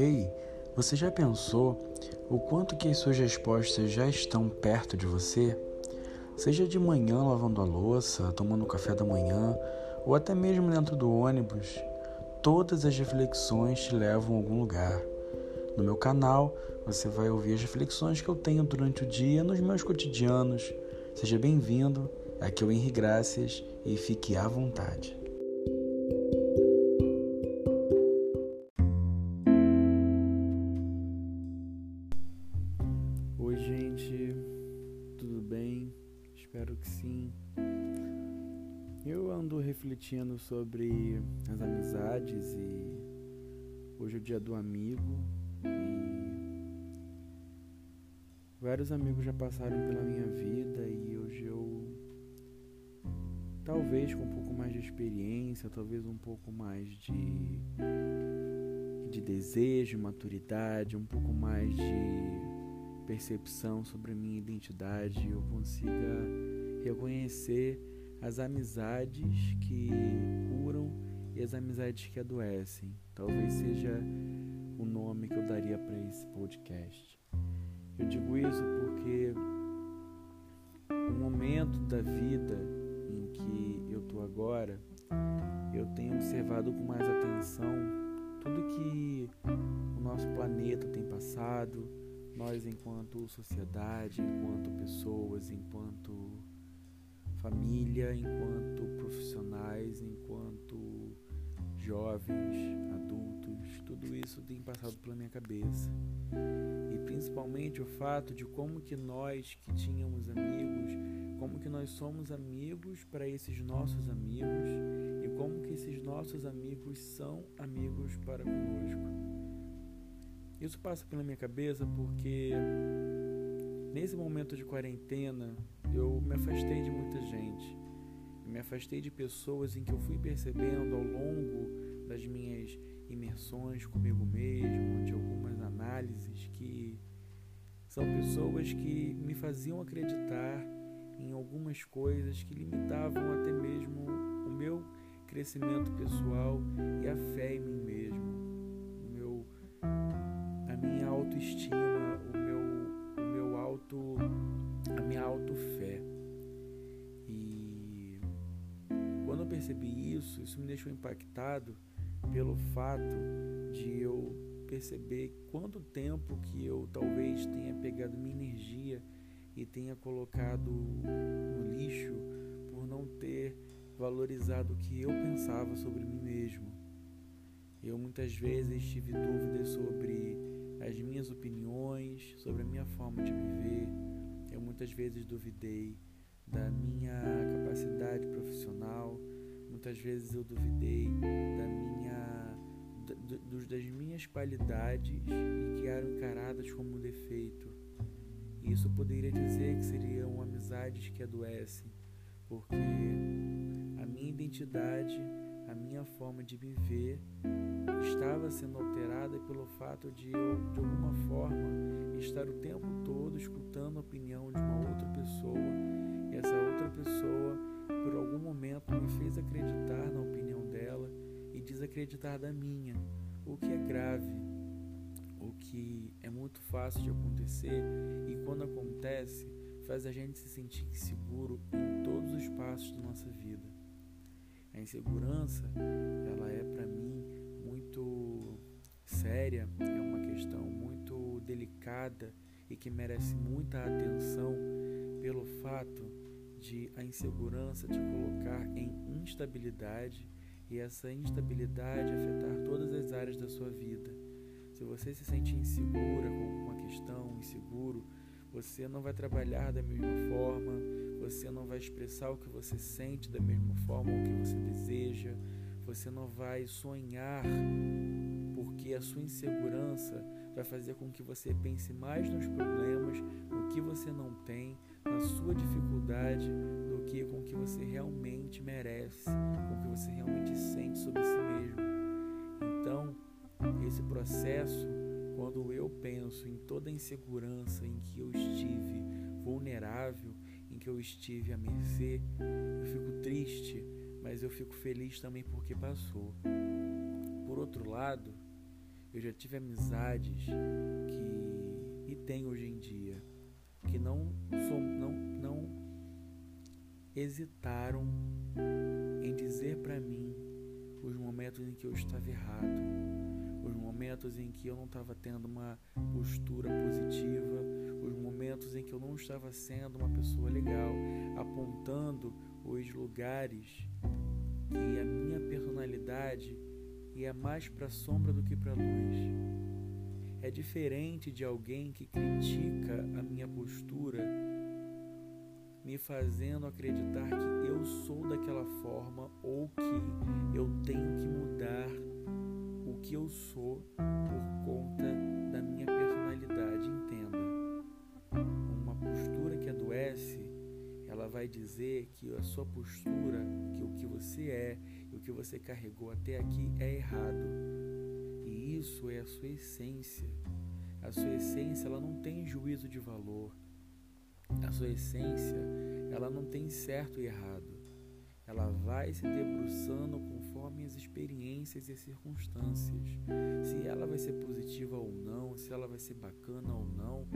Ei, você já pensou o quanto que as suas respostas já estão perto de você? Seja de manhã lavando a louça, tomando café da manhã ou até mesmo dentro do ônibus, todas as reflexões te levam a algum lugar. No meu canal, você vai ouvir as reflexões que eu tenho durante o dia nos meus cotidianos. Seja bem-vindo, aqui é o Henri Gracias e fique à vontade. Bem? Espero que sim. Eu ando refletindo sobre as amizades e hoje é o dia do amigo e vários amigos já passaram pela minha vida e hoje eu talvez com um pouco mais de experiência, talvez um pouco mais de de desejo, maturidade, um pouco mais de percepção sobre a minha identidade, eu consiga reconhecer as amizades que curam e as amizades que adoecem. Talvez seja o nome que eu daria para esse podcast. Eu digo isso porque o momento da vida em que eu estou agora, eu tenho observado com mais atenção tudo que o nosso planeta tem passado, nós enquanto sociedade, enquanto pessoas, enquanto família, enquanto profissionais, enquanto jovens, adultos, tudo isso tem passado pela minha cabeça. E principalmente o fato de como que nós que tínhamos amigos, como que nós somos amigos para esses nossos amigos e como que esses nossos amigos são amigos para conosco. Isso passa pela minha cabeça porque nesse momento de quarentena eu me afastei de muita gente. me afastei de pessoas em que eu fui percebendo ao longo das minhas imersões comigo mesmo, de algumas análises que são pessoas que me faziam acreditar em algumas coisas que limitavam até mesmo o meu crescimento pessoal e a fé em mim autoestima, o meu, o meu auto, a minha autofé. E quando eu percebi isso, isso me deixou impactado pelo fato de eu perceber quanto tempo que eu talvez tenha pegado minha energia e tenha colocado no lixo por não ter valorizado o que eu pensava sobre mim mesmo. Eu muitas vezes tive dúvidas sobre sobre a minha forma de viver. Eu muitas vezes duvidei da minha capacidade profissional, muitas vezes eu duvidei da minha das minhas qualidades e que eram encaradas como um defeito. Isso poderia dizer que seriam amizades que adoecem, porque a minha identidade a minha forma de me ver estava sendo alterada pelo fato de eu, de alguma forma, estar o tempo todo escutando a opinião de uma outra pessoa e essa outra pessoa, por algum momento, me fez acreditar na opinião dela e desacreditar da minha, o que é grave, o que é muito fácil de acontecer e quando acontece, faz a gente se sentir inseguro em todos os passos da nossa vida. A insegurança, ela é para mim muito séria, é uma questão muito delicada e que merece muita atenção pelo fato de a insegurança te colocar em instabilidade e essa instabilidade afetar todas as áreas da sua vida. Se você se sente insegura com uma questão, inseguro, você não vai trabalhar da mesma forma, você não vai expressar o que você sente da mesma forma, o que você deseja, você não vai sonhar, porque a sua insegurança vai fazer com que você pense mais nos problemas, no que você não tem, na sua dificuldade, do que com o que você realmente merece, com o que você realmente sente sobre si mesmo. Então, esse processo quando eu penso em toda a insegurança em que eu estive vulnerável, que eu estive à mercê, eu fico triste, mas eu fico feliz também porque passou. Por outro lado, Eu já tive amizades que e tenho hoje em dia que não não não hesitaram em dizer para mim os momentos em que eu estava errado, os momentos em que eu não estava tendo uma postura positiva, os momentos em que eu não estava sendo uma pessoa legal, apontando os lugares que a minha personalidade ia mais para a sombra do que para a luz. É diferente de alguém que critica a minha postura, me fazendo acreditar que eu sou daquela forma ou que eu tenho que mudar o que eu sou por conta vai dizer que a sua postura, que o que você é e o que você carregou até aqui é errado. E isso é a sua essência. A sua essência, ela não tem juízo de valor. A sua essência, ela não tem certo e errado. Ela vai se debruçando conforme as experiências e as circunstâncias. Se ela vai ser positiva ou não, se ela vai ser bacana ou não,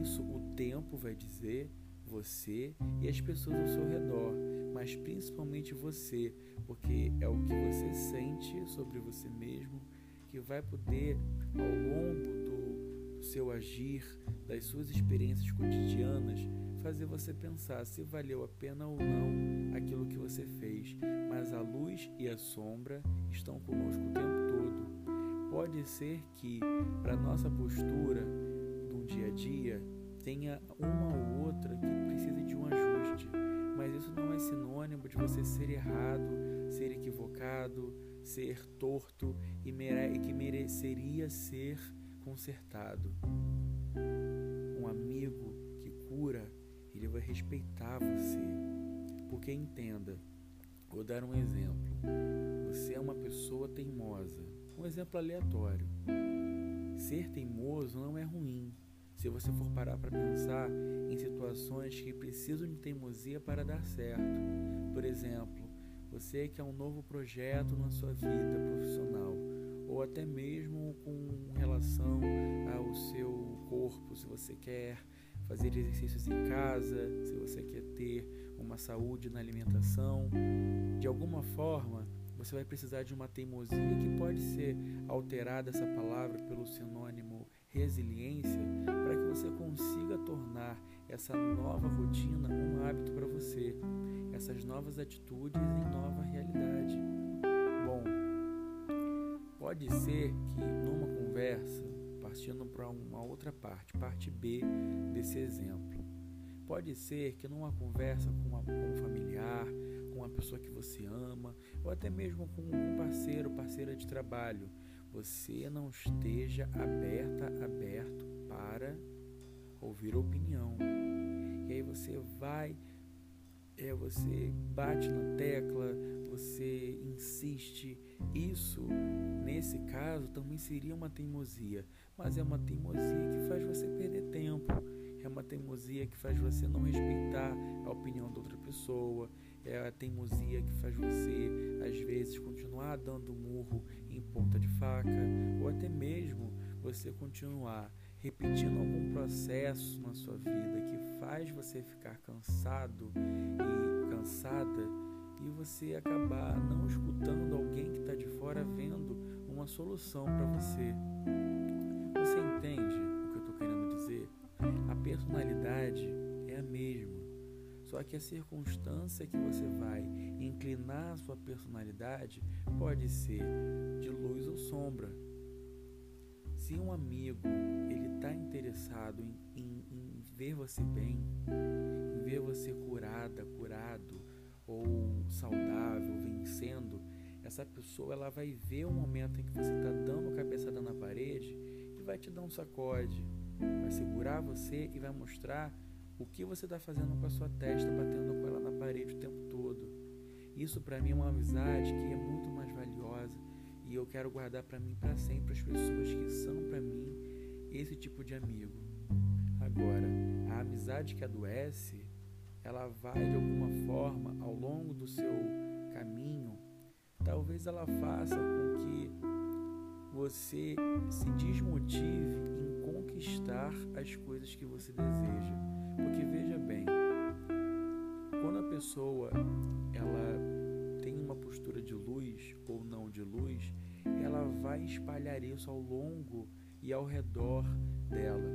isso o tempo vai dizer, você e as pessoas ao seu redor, mas principalmente você, porque é o que você sente sobre você mesmo que vai poder, ao longo do, do seu agir, das suas experiências cotidianas, fazer você pensar se valeu a pena ou não aquilo que você fez. Mas a luz e a sombra estão conosco o tempo todo. Pode ser que, para nossa postura do dia a dia, tenha uma ou outra que precise de um ajuste, mas isso não é sinônimo de você ser errado, ser equivocado, ser torto e, mere que mereceria ser consertado. Um amigo que cura, ele vai respeitar você, porque entenda. Vou dar um exemplo. Você é uma pessoa teimosa. Um exemplo aleatório. Ser teimoso não é ruim, se você for parar para pensar em situações que precisam de teimosia para dar certo. Por exemplo, você quer um novo projeto na sua vida profissional, ou até mesmo com relação ao seu corpo, se você quer fazer exercícios em casa, se você quer ter uma saúde na alimentação, de alguma forma você vai precisar de uma teimosia que pode ser alterada essa palavra pelo sinônimo resiliência que você consiga tornar essa nova rotina um hábito para você, essas novas atitudes em nova realidade. Bom, pode ser que numa conversa, partindo para uma outra parte, parte B desse exemplo, pode ser que numa conversa com, uma, com um familiar, com uma pessoa que você ama, ou até mesmo com um parceiro, parceira de trabalho, você não esteja aberta, aberto para ouvir opinião. E aí você vai, é, você bate na tecla, você insiste. Isso, nesse caso, também seria uma teimosia, mas é uma teimosia que faz você perder tempo. É uma teimosia que faz você não respeitar a opinião da outra pessoa. É a teimosia que faz você, às vezes, continuar dando murro em ponta de faca, ou até mesmo você continuar repetindo algum processo na sua vida que faz você ficar cansado e cansada e você acabar não escutando alguém que está de fora vendo uma solução para você. Você entende o que eu estou querendo dizer? A personalidade é a mesma. Só que a circunstância que você vai inclinar a sua personalidade pode ser de luz ou sombra. Se um amigo ele está interessado em, em, em ver você bem, em ver você curada, curado ou saudável, vencendo, essa pessoa ela vai ver o momento em que você está dando cabeçada na parede e vai te dar um sacode, vai segurar você e vai mostrar o que você está fazendo com a sua testa, batendo com ela na parede o tempo todo. Isso para mim é uma amizade que é muito mais e eu quero guardar para mim para sempre as pessoas que são para mim esse tipo de amigo. Agora, a amizade que adoece, ela vai de alguma forma ao longo do seu caminho, talvez ela faça com que você se desmotive em conquistar as coisas que você deseja. Porque veja bem, quando a pessoa ela tem uma postura de luz ou não de luz, ela vai espalhar isso ao longo e ao redor dela.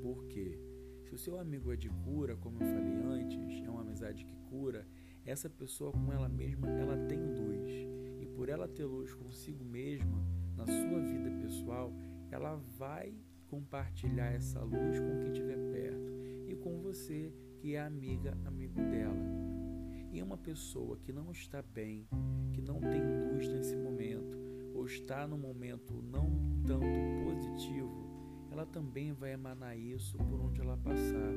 Por quê? Se o seu amigo é de cura, como eu falei antes, é uma amizade que cura, essa pessoa com ela mesma, ela tem luz. E por ela ter luz consigo mesma, na sua vida pessoal, ela vai compartilhar essa luz com quem estiver perto e com você, que é amiga, amigo dela. E uma pessoa que não está bem, que não tem luz nesse momento, está num momento não tanto positivo, ela também vai emanar isso por onde ela passar.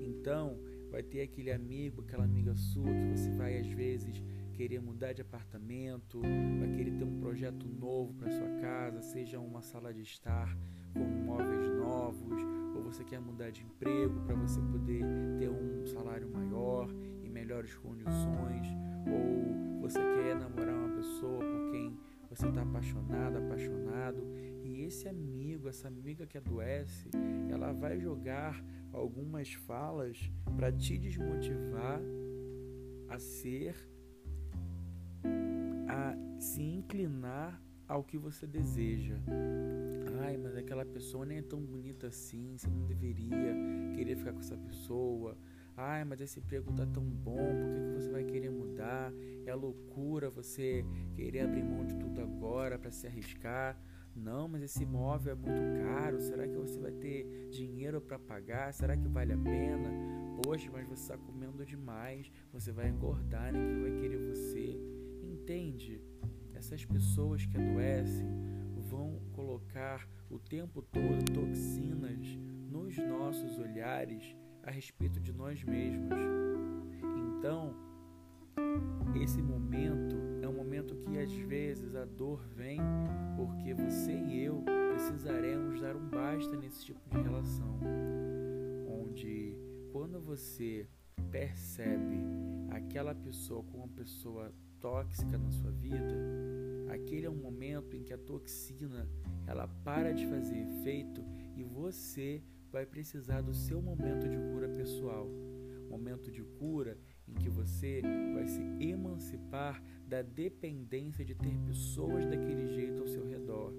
Então, vai ter aquele amigo, aquela amiga sua que você vai às vezes querer mudar de apartamento, vai querer ter um projeto novo para sua casa, seja uma sala de estar com móveis novos, ou você quer mudar de emprego para você poder ter um salário maior e melhores condições, ou você quer namorar uma pessoa por quem você está apaixonado, apaixonado, e esse amigo, essa amiga que adoece, ela vai jogar algumas falas para te desmotivar a ser, a se inclinar ao que você deseja. Ai, mas aquela pessoa nem é tão bonita assim, você não deveria querer ficar com essa pessoa. Ai, mas esse emprego tá tão bom, por que, que você vai querer mudar? É loucura você querer abrir mão de tudo agora para se arriscar. Não, mas esse imóvel é muito caro. Será que você vai ter dinheiro para pagar? Será que vale a pena? Poxa, mas você está comendo demais. Você vai engordar, ninguém vai querer você. Entende? Essas pessoas que adoecem vão colocar o tempo todo toxinas nos nossos olhares a respeito de nós mesmos. Então, esse momento é um momento que às vezes a dor vem porque você e eu precisaremos dar um basta nesse tipo de relação, onde quando você percebe aquela pessoa como uma pessoa tóxica na sua vida, aquele é um momento em que a toxina ela para de fazer efeito e você vai precisar do seu momento de cura pessoal. Momento de cura em que você vai se emancipar da dependência de ter pessoas daquele jeito ao seu redor.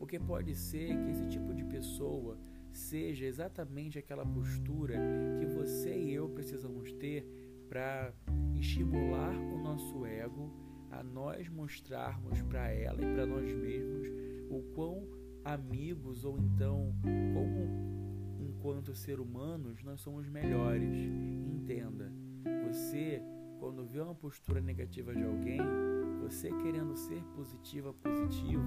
Porque pode ser que esse tipo de pessoa seja exatamente aquela postura que você e eu precisamos ter para estimular o nosso ego a nós mostrarmos para ela e para nós mesmos o quão amigos ou então como enquanto ser humanos nós somos melhores. Entenda, você quando vê uma postura negativa de alguém, você querendo ser positiva, positivo,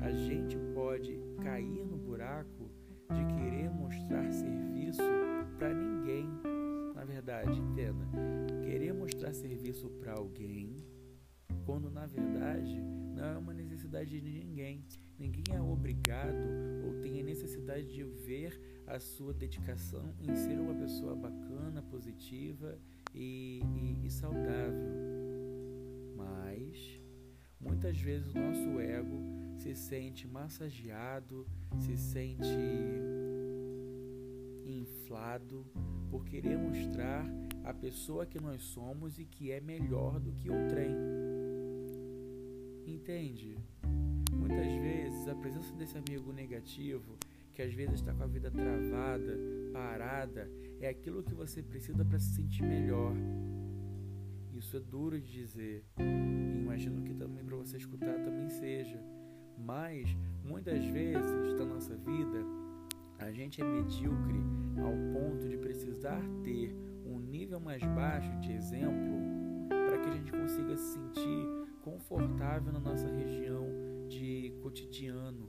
a gente pode cair no buraco de querer mostrar serviço para ninguém. Na verdade, entenda, querer mostrar serviço para alguém, quando na verdade não é uma necessidade de ninguém. Ninguém é obrigado ou tem a necessidade de ver a sua dedicação em ser uma pessoa bacana, positiva e, e, e saudável. Mas muitas vezes o nosso ego se sente massageado, se sente inflado por querer mostrar a pessoa que nós somos e que é melhor do que o trem. Entende? Muitas vezes a presença desse amigo negativo, que às vezes está com a vida travada, parada, é aquilo que você precisa para se sentir melhor. Isso é duro de dizer. E imagino que também para você escutar também seja. Mas muitas vezes na nossa vida a gente é medíocre ao ponto de precisar ter um nível mais baixo de exemplo para que a gente consiga se sentir confortável na nossa região de cotidiano.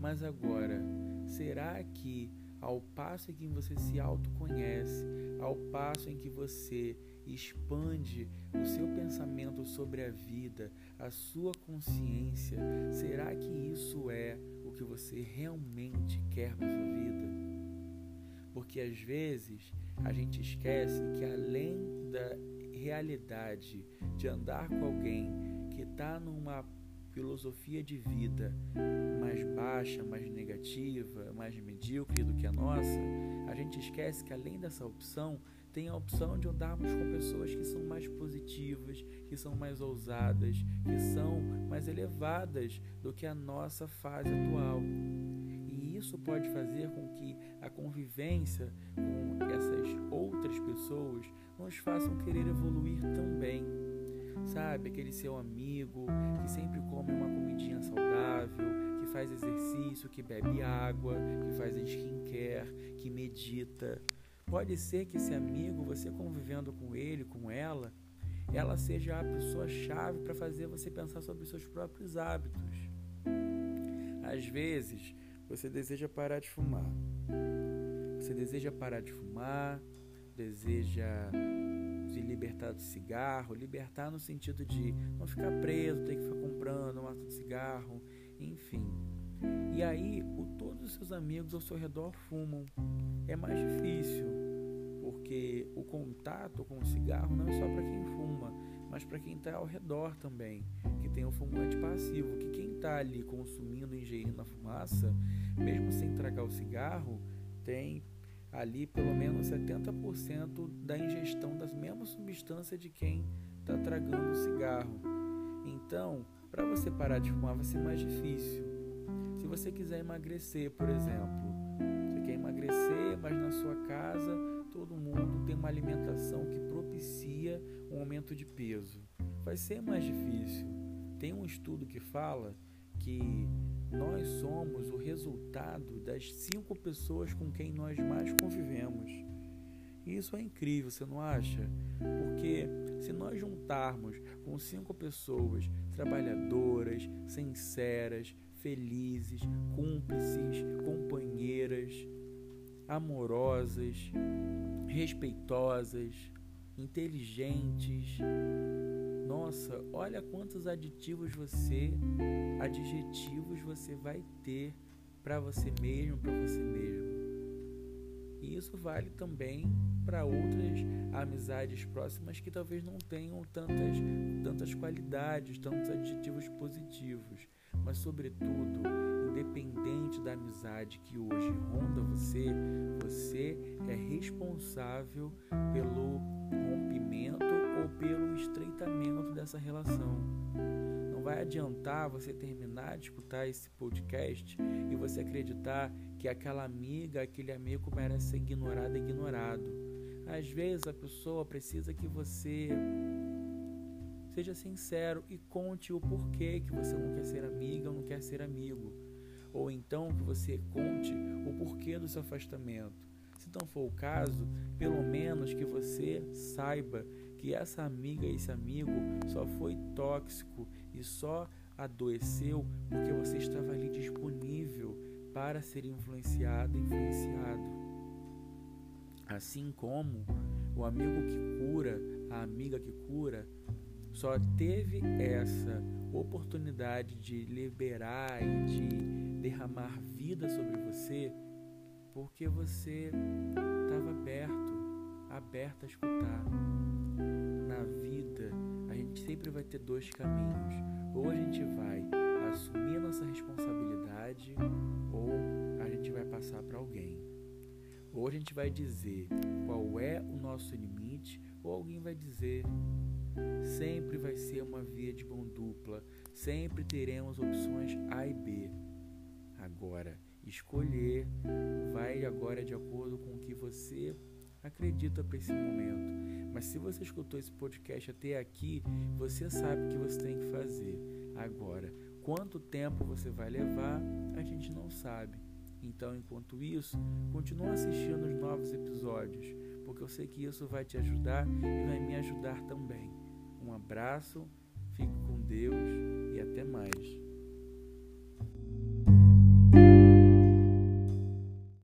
Mas agora, será que ao passo em que você se autoconhece, ao passo em que você expande o seu pensamento sobre a vida, a sua consciência, será que isso é o que você realmente quer para sua vida? Porque às vezes a gente esquece que além da realidade de andar com alguém que está numa filosofia de vida mais baixa, mais negativa, mais medíocre do que a nossa, a gente esquece que além dessa opção, tem a opção de andarmos com pessoas que são mais positivas, que são mais ousadas, que são mais elevadas do que a nossa fase atual. Isso pode fazer com que a convivência com essas outras pessoas nos façam querer evoluir também. Sabe, aquele seu amigo que sempre come uma comidinha saudável, que faz exercício, que bebe água, que faz skincare, que medita. Pode ser que esse amigo, você convivendo com ele, com ela, ela seja a pessoa chave para fazer você pensar sobre os seus próprios hábitos. Às vezes, você deseja parar de fumar. Você deseja parar de fumar, deseja se libertar do cigarro, libertar no sentido de não ficar preso, ter que ficar comprando uma de cigarro, enfim. E aí, o, todos os seus amigos ao seu redor fumam. É mais difícil, porque o contato com o cigarro não é só para quem fuma, mas para quem está ao redor também, tem o fumante passivo, que quem está ali consumindo, ingerindo a fumaça, mesmo sem tragar o cigarro, tem ali pelo menos 70% da ingestão das mesmas substâncias de quem está tragando o cigarro. Então, para você parar de fumar vai ser mais difícil. Se você quiser emagrecer, por exemplo, você quer emagrecer, mas na sua casa todo mundo tem uma alimentação que propicia um aumento de peso. Vai ser mais difícil. Tem um estudo que fala que nós somos o resultado das cinco pessoas com quem nós mais convivemos. E isso é incrível, você não acha? Porque se nós juntarmos com cinco pessoas trabalhadoras, sinceras, felizes, cúmplices, companheiras, amorosas, respeitosas, inteligentes, nossa, olha quantos aditivos você, adjetivos você vai ter para você mesmo, para você mesmo. E isso vale também para outras amizades próximas que talvez não tenham tantas, tantas qualidades, tantos adjetivos positivos. Mas, sobretudo, independente da amizade que hoje ronda você, você é responsável pelo rompimento ou pelo estreitamento dessa relação. Não vai adiantar você terminar de escutar esse podcast e você acreditar que aquela amiga, aquele amigo merece ser ignorado e ignorado. Às vezes a pessoa precisa que você seja sincero e conte o porquê que você não quer ser amiga ou não quer ser amigo. Ou então que você conte o porquê do seu afastamento. Se não for o caso, pelo menos que você saiba que essa amiga, esse amigo só foi tóxico e só adoeceu porque você estava ali disponível para ser influenciado, influenciado. Assim como o amigo que cura, a amiga que cura, só teve essa oportunidade de liberar e de derramar vida sobre você porque você estava aberto, aberto a escutar na vida, a gente sempre vai ter dois caminhos. Ou a gente vai assumir a nossa responsabilidade, ou a gente vai passar para alguém. Ou a gente vai dizer qual é o nosso limite, ou alguém vai dizer. Sempre vai ser uma via de mão dupla, sempre teremos opções A e B. Agora, escolher vai agora de acordo com o que você acredita para esse momento. Mas se você escutou esse podcast até aqui, você sabe o que você tem que fazer. Agora, quanto tempo você vai levar, a gente não sabe. Então, enquanto isso, continue assistindo os novos episódios, porque eu sei que isso vai te ajudar e vai me ajudar também. Um abraço, fique com Deus e até mais.